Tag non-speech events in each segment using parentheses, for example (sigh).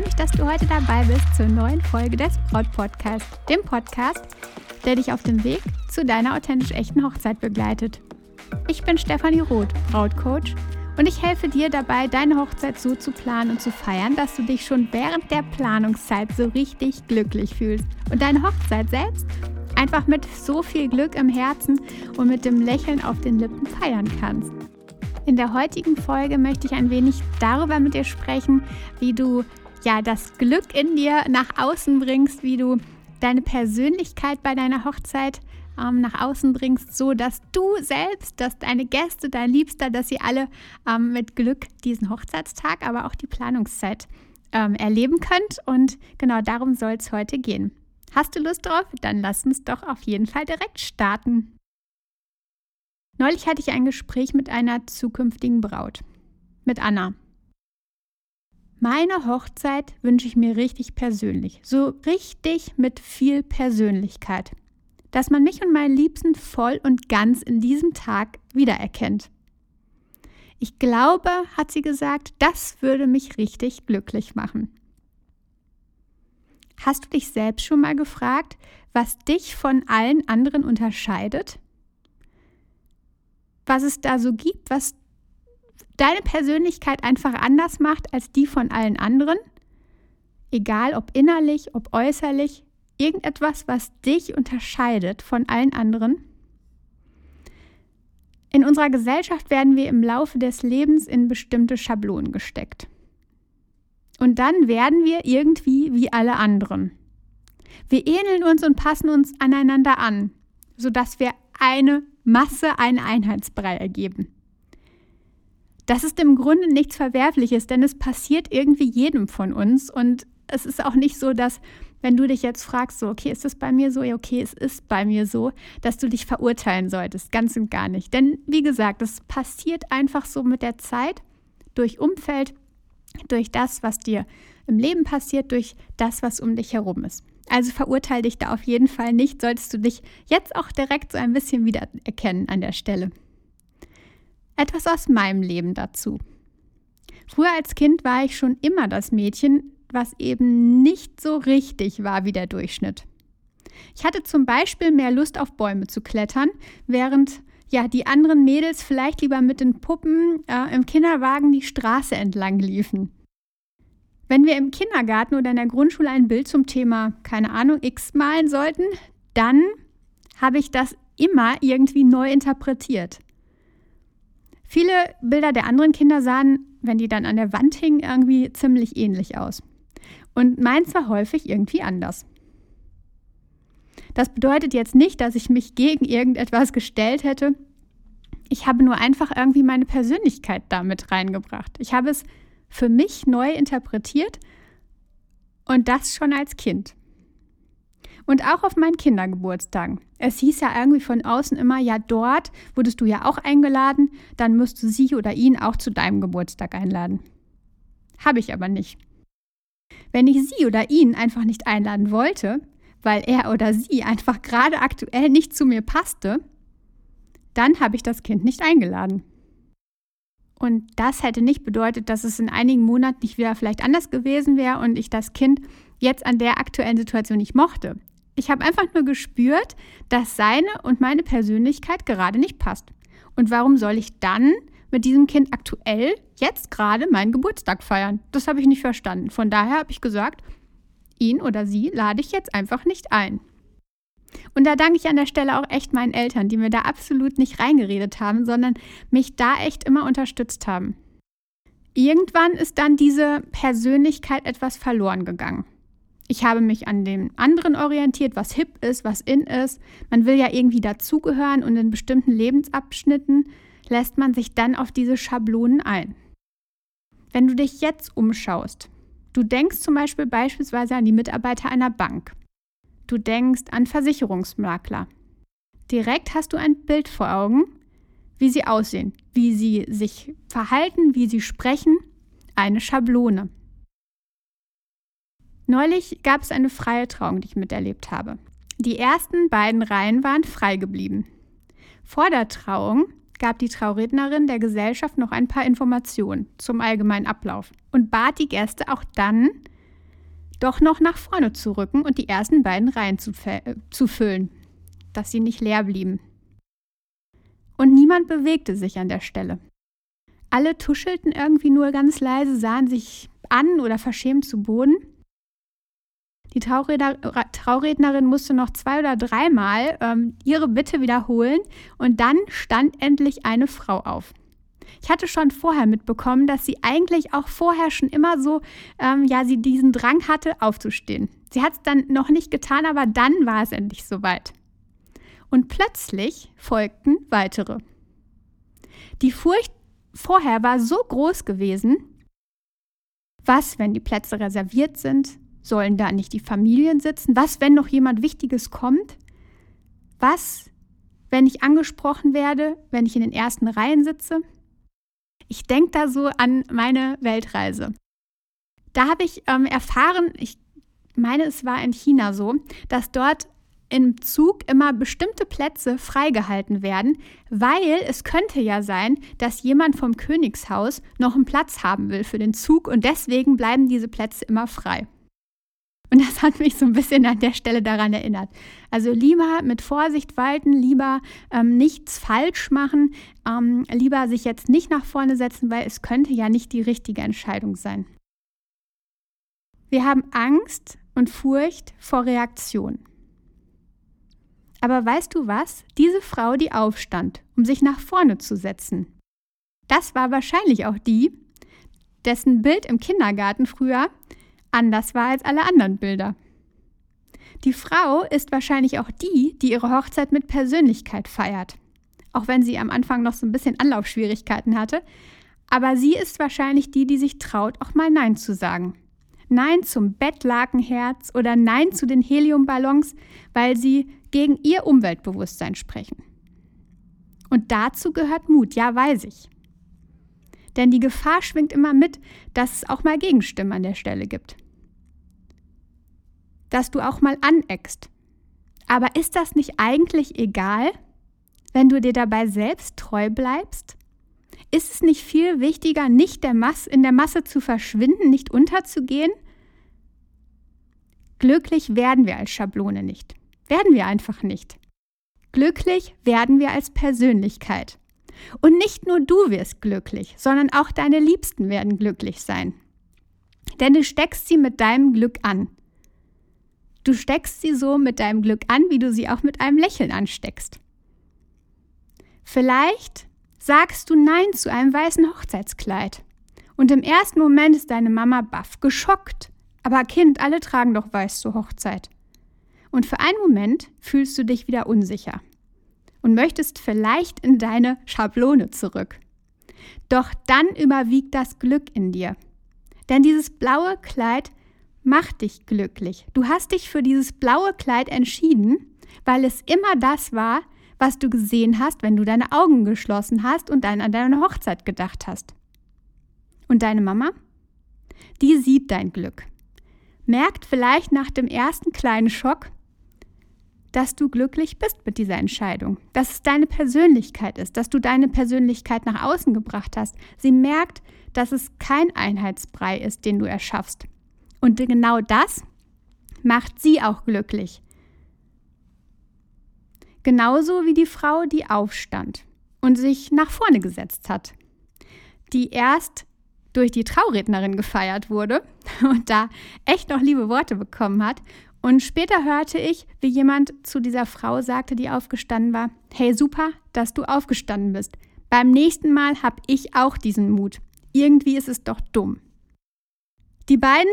freue mich, dass du heute dabei bist zur neuen Folge des Braut Podcast, dem Podcast, der dich auf dem Weg zu deiner authentisch echten Hochzeit begleitet. Ich bin Stefanie Roth, Brautcoach und ich helfe dir dabei, deine Hochzeit so zu planen und zu feiern, dass du dich schon während der Planungszeit so richtig glücklich fühlst und deine Hochzeit selbst einfach mit so viel Glück im Herzen und mit dem Lächeln auf den Lippen feiern kannst. In der heutigen Folge möchte ich ein wenig darüber mit dir sprechen, wie du ja das Glück in dir nach außen bringst, wie du deine Persönlichkeit bei deiner Hochzeit ähm, nach außen bringst, so dass du selbst, dass deine Gäste, dein Liebster, dass sie alle ähm, mit Glück diesen Hochzeitstag, aber auch die Planungszeit ähm, erleben könnt. Und genau darum soll es heute gehen. Hast du Lust drauf? Dann lass uns doch auf jeden Fall direkt starten. Neulich hatte ich ein Gespräch mit einer zukünftigen Braut, mit Anna. Meine Hochzeit wünsche ich mir richtig persönlich, so richtig mit viel Persönlichkeit, dass man mich und meinen Liebsten voll und ganz in diesem Tag wiedererkennt. Ich glaube, hat sie gesagt, das würde mich richtig glücklich machen. Hast du dich selbst schon mal gefragt, was dich von allen anderen unterscheidet? was es da so gibt, was deine Persönlichkeit einfach anders macht als die von allen anderen. Egal ob innerlich, ob äußerlich, irgendetwas, was dich unterscheidet von allen anderen. In unserer Gesellschaft werden wir im Laufe des Lebens in bestimmte Schablonen gesteckt. Und dann werden wir irgendwie wie alle anderen. Wir ähneln uns und passen uns aneinander an, sodass wir eine Masse einen Einheitsbrei ergeben. Das ist im Grunde nichts Verwerfliches, denn es passiert irgendwie jedem von uns und es ist auch nicht so, dass wenn du dich jetzt fragst, so, okay, ist das bei mir so? Ja, okay, es ist bei mir so, dass du dich verurteilen solltest. Ganz und gar nicht. Denn wie gesagt, es passiert einfach so mit der Zeit, durch Umfeld, durch das, was dir im Leben passiert, durch das, was um dich herum ist. Also verurteile dich da auf jeden Fall nicht, solltest du dich jetzt auch direkt so ein bisschen wiedererkennen an der Stelle. Etwas aus meinem Leben dazu. Früher als Kind war ich schon immer das Mädchen, was eben nicht so richtig war wie der Durchschnitt. Ich hatte zum Beispiel mehr Lust auf Bäume zu klettern, während ja die anderen Mädels vielleicht lieber mit den Puppen äh, im Kinderwagen die Straße entlang liefen. Wenn wir im Kindergarten oder in der Grundschule ein Bild zum Thema, keine Ahnung, X malen sollten, dann habe ich das immer irgendwie neu interpretiert. Viele Bilder der anderen Kinder sahen, wenn die dann an der Wand hingen, irgendwie ziemlich ähnlich aus. Und meins war häufig irgendwie anders. Das bedeutet jetzt nicht, dass ich mich gegen irgendetwas gestellt hätte. Ich habe nur einfach irgendwie meine Persönlichkeit damit reingebracht. Ich habe es für mich neu interpretiert und das schon als Kind. Und auch auf meinen Kindergeburtstagen. Es hieß ja irgendwie von außen immer, ja, dort wurdest du ja auch eingeladen, dann musst du sie oder ihn auch zu deinem Geburtstag einladen. Habe ich aber nicht. Wenn ich sie oder ihn einfach nicht einladen wollte, weil er oder sie einfach gerade aktuell nicht zu mir passte, dann habe ich das Kind nicht eingeladen. Und das hätte nicht bedeutet, dass es in einigen Monaten nicht wieder vielleicht anders gewesen wäre und ich das Kind jetzt an der aktuellen Situation nicht mochte. Ich habe einfach nur gespürt, dass seine und meine Persönlichkeit gerade nicht passt. Und warum soll ich dann mit diesem Kind aktuell jetzt gerade meinen Geburtstag feiern? Das habe ich nicht verstanden. Von daher habe ich gesagt, ihn oder sie lade ich jetzt einfach nicht ein. Und da danke ich an der Stelle auch echt meinen Eltern, die mir da absolut nicht reingeredet haben, sondern mich da echt immer unterstützt haben. Irgendwann ist dann diese Persönlichkeit etwas verloren gegangen. Ich habe mich an dem anderen orientiert, was hip ist, was in ist. Man will ja irgendwie dazugehören und in bestimmten Lebensabschnitten lässt man sich dann auf diese Schablonen ein. Wenn du dich jetzt umschaust, du denkst zum Beispiel beispielsweise an die Mitarbeiter einer Bank. Du denkst an Versicherungsmakler. Direkt hast du ein Bild vor Augen, wie sie aussehen, wie sie sich verhalten, wie sie sprechen. Eine Schablone. Neulich gab es eine freie Trauung, die ich miterlebt habe. Die ersten beiden Reihen waren frei geblieben. Vor der Trauung gab die Traurednerin der Gesellschaft noch ein paar Informationen zum allgemeinen Ablauf und bat die Gäste auch dann, doch noch nach vorne zu rücken und die ersten beiden Reihen zu, äh, zu füllen, dass sie nicht leer blieben. Und niemand bewegte sich an der Stelle. Alle tuschelten irgendwie nur ganz leise, sahen sich an oder verschämt zu Boden. Die Trauredner, Traurednerin musste noch zwei oder dreimal ähm, ihre Bitte wiederholen und dann stand endlich eine Frau auf. Ich hatte schon vorher mitbekommen, dass sie eigentlich auch vorher schon immer so, ähm, ja, sie diesen Drang hatte, aufzustehen. Sie hat es dann noch nicht getan, aber dann war es endlich soweit. Und plötzlich folgten weitere. Die Furcht vorher war so groß gewesen. Was, wenn die Plätze reserviert sind? Sollen da nicht die Familien sitzen? Was, wenn noch jemand Wichtiges kommt? Was, wenn ich angesprochen werde, wenn ich in den ersten Reihen sitze? Ich denke da so an meine Weltreise. Da habe ich ähm, erfahren, ich meine, es war in China so, dass dort im Zug immer bestimmte Plätze freigehalten werden, weil es könnte ja sein, dass jemand vom Königshaus noch einen Platz haben will für den Zug und deswegen bleiben diese Plätze immer frei. Und das hat mich so ein bisschen an der Stelle daran erinnert. Also lieber mit Vorsicht walten, lieber ähm, nichts falsch machen, ähm, lieber sich jetzt nicht nach vorne setzen, weil es könnte ja nicht die richtige Entscheidung sein. Wir haben Angst und Furcht vor Reaktion. Aber weißt du was? Diese Frau, die aufstand, um sich nach vorne zu setzen, das war wahrscheinlich auch die, dessen Bild im Kindergarten früher anders war als alle anderen Bilder. Die Frau ist wahrscheinlich auch die, die ihre Hochzeit mit Persönlichkeit feiert. Auch wenn sie am Anfang noch so ein bisschen Anlaufschwierigkeiten hatte. Aber sie ist wahrscheinlich die, die sich traut, auch mal Nein zu sagen. Nein zum Bettlakenherz oder Nein zu den Heliumballons, weil sie gegen ihr Umweltbewusstsein sprechen. Und dazu gehört Mut, ja, weiß ich. Denn die Gefahr schwingt immer mit, dass es auch mal Gegenstimmen an der Stelle gibt. Dass du auch mal aneckst. Aber ist das nicht eigentlich egal, wenn du dir dabei selbst treu bleibst? Ist es nicht viel wichtiger, nicht der Masse, in der Masse zu verschwinden, nicht unterzugehen? Glücklich werden wir als Schablone nicht. Werden wir einfach nicht. Glücklich werden wir als Persönlichkeit. Und nicht nur du wirst glücklich, sondern auch deine Liebsten werden glücklich sein. Denn du steckst sie mit deinem Glück an. Du steckst sie so mit deinem Glück an, wie du sie auch mit einem Lächeln ansteckst. Vielleicht sagst du Nein zu einem weißen Hochzeitskleid. Und im ersten Moment ist deine Mama baff, geschockt. Aber Kind, alle tragen doch weiß zur Hochzeit. Und für einen Moment fühlst du dich wieder unsicher und möchtest vielleicht in deine Schablone zurück. Doch dann überwiegt das Glück in dir. Denn dieses blaue Kleid macht dich glücklich. Du hast dich für dieses blaue Kleid entschieden, weil es immer das war, was du gesehen hast, wenn du deine Augen geschlossen hast und dann an deine Hochzeit gedacht hast. Und deine Mama? Die sieht dein Glück. Merkt vielleicht nach dem ersten kleinen Schock, dass du glücklich bist mit dieser Entscheidung, dass es deine Persönlichkeit ist, dass du deine Persönlichkeit nach außen gebracht hast. Sie merkt, dass es kein Einheitsbrei ist, den du erschaffst. Und genau das macht sie auch glücklich. Genauso wie die Frau, die aufstand und sich nach vorne gesetzt hat, die erst durch die Traurednerin gefeiert wurde (laughs) und da echt noch liebe Worte bekommen hat und später hörte ich, wie jemand zu dieser Frau sagte, die aufgestanden war, hey super, dass du aufgestanden bist. Beim nächsten Mal habe ich auch diesen Mut. Irgendwie ist es doch dumm. Die beiden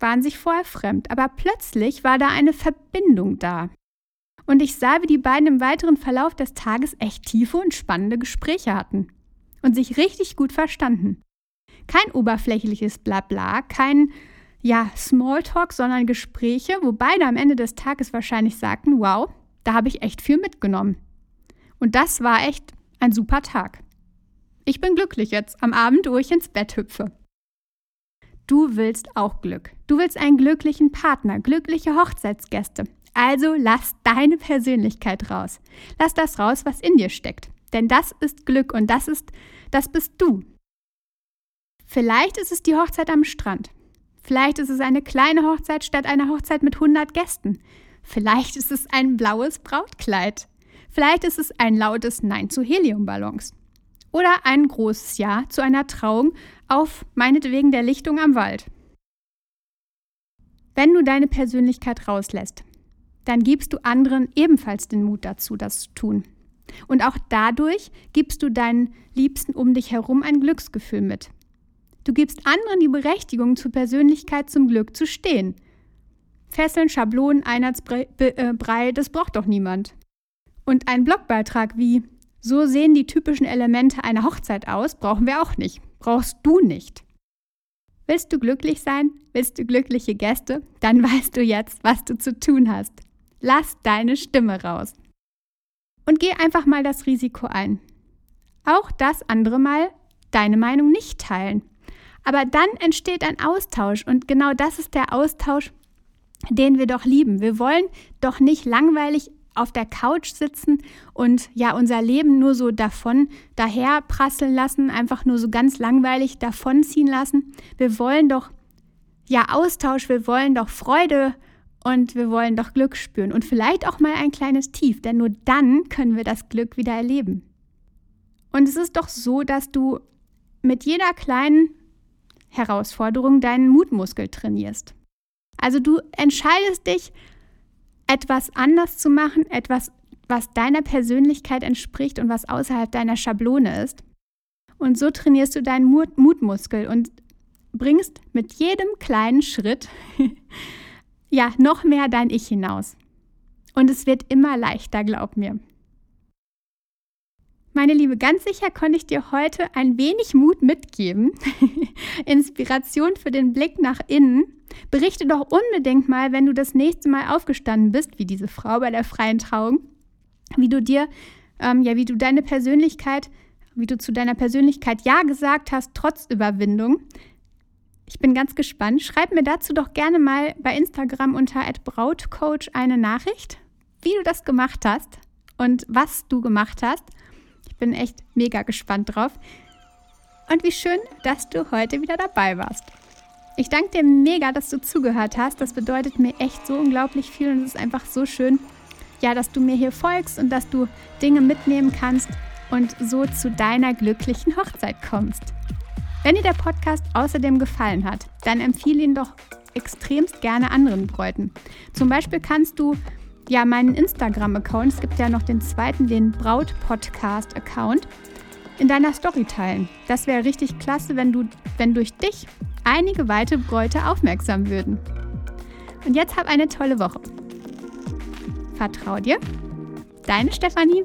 waren sich vorher fremd, aber plötzlich war da eine Verbindung da. Und ich sah, wie die beiden im weiteren Verlauf des Tages echt tiefe und spannende Gespräche hatten und sich richtig gut verstanden. Kein oberflächliches Blabla, kein ja, Smalltalk, sondern Gespräche, wo beide am Ende des Tages wahrscheinlich sagten, wow, da habe ich echt viel mitgenommen. Und das war echt ein super Tag. Ich bin glücklich jetzt am Abend, wo ich ins Bett hüpfe. Du willst auch Glück. Du willst einen glücklichen Partner, glückliche Hochzeitsgäste. Also lass deine Persönlichkeit raus. Lass das raus, was in dir steckt. Denn das ist Glück und das ist, das bist du. Vielleicht ist es die Hochzeit am Strand. Vielleicht ist es eine kleine Hochzeit statt einer Hochzeit mit 100 Gästen. Vielleicht ist es ein blaues Brautkleid. Vielleicht ist es ein lautes Nein zu Heliumballons. Oder ein großes Ja zu einer Trauung auf meinetwegen der Lichtung am Wald. Wenn du deine Persönlichkeit rauslässt, dann gibst du anderen ebenfalls den Mut dazu, das zu tun. Und auch dadurch gibst du deinen Liebsten um dich herum ein Glücksgefühl mit. Du gibst anderen die Berechtigung, zur Persönlichkeit zum Glück zu stehen. Fesseln, Schablonen, Einheitsbrei, äh, das braucht doch niemand. Und ein Blogbeitrag wie So sehen die typischen Elemente einer Hochzeit aus, brauchen wir auch nicht. Brauchst du nicht. Willst du glücklich sein? Willst du glückliche Gäste? Dann weißt du jetzt, was du zu tun hast. Lass deine Stimme raus. Und geh einfach mal das Risiko ein. Auch das andere Mal deine Meinung nicht teilen. Aber dann entsteht ein Austausch und genau das ist der Austausch, den wir doch lieben. Wir wollen doch nicht langweilig auf der Couch sitzen und ja unser Leben nur so davon daher prasseln lassen, einfach nur so ganz langweilig davonziehen lassen. Wir wollen doch ja Austausch, wir wollen doch Freude und wir wollen doch Glück spüren und vielleicht auch mal ein kleines Tief, denn nur dann können wir das Glück wieder erleben. Und es ist doch so, dass du mit jeder kleinen Herausforderung deinen Mutmuskel trainierst. Also du entscheidest dich, etwas anders zu machen, etwas, was deiner Persönlichkeit entspricht und was außerhalb deiner Schablone ist. Und so trainierst du deinen Mut Mutmuskel und bringst mit jedem kleinen Schritt (laughs) ja noch mehr dein Ich hinaus. Und es wird immer leichter, glaub mir. Meine Liebe, ganz sicher konnte ich dir heute ein wenig Mut mitgeben. (laughs) Inspiration für den Blick nach innen. Berichte doch unbedingt mal, wenn du das nächste Mal aufgestanden bist, wie diese Frau bei der freien Trauung, wie du dir, ähm, ja, wie du deine Persönlichkeit, wie du zu deiner Persönlichkeit Ja gesagt hast, trotz Überwindung. Ich bin ganz gespannt. Schreib mir dazu doch gerne mal bei Instagram unter @brautcoach eine Nachricht, wie du das gemacht hast und was du gemacht hast. Ich bin echt mega gespannt drauf. Und wie schön, dass du heute wieder dabei warst. Ich danke dir mega, dass du zugehört hast. Das bedeutet mir echt so unglaublich viel und es ist einfach so schön, ja, dass du mir hier folgst und dass du Dinge mitnehmen kannst und so zu deiner glücklichen Hochzeit kommst. Wenn dir der Podcast außerdem gefallen hat, dann empfehle ihn doch extremst gerne anderen Bräuten. Zum Beispiel kannst du ja, meinen Instagram-Account, es gibt ja noch den zweiten, den Braut-Podcast-Account, in deiner Story teilen. Das wäre richtig klasse, wenn du, wenn durch dich einige weitere Bräute aufmerksam würden. Und jetzt hab eine tolle Woche. Vertrau dir. Deine Stefanie.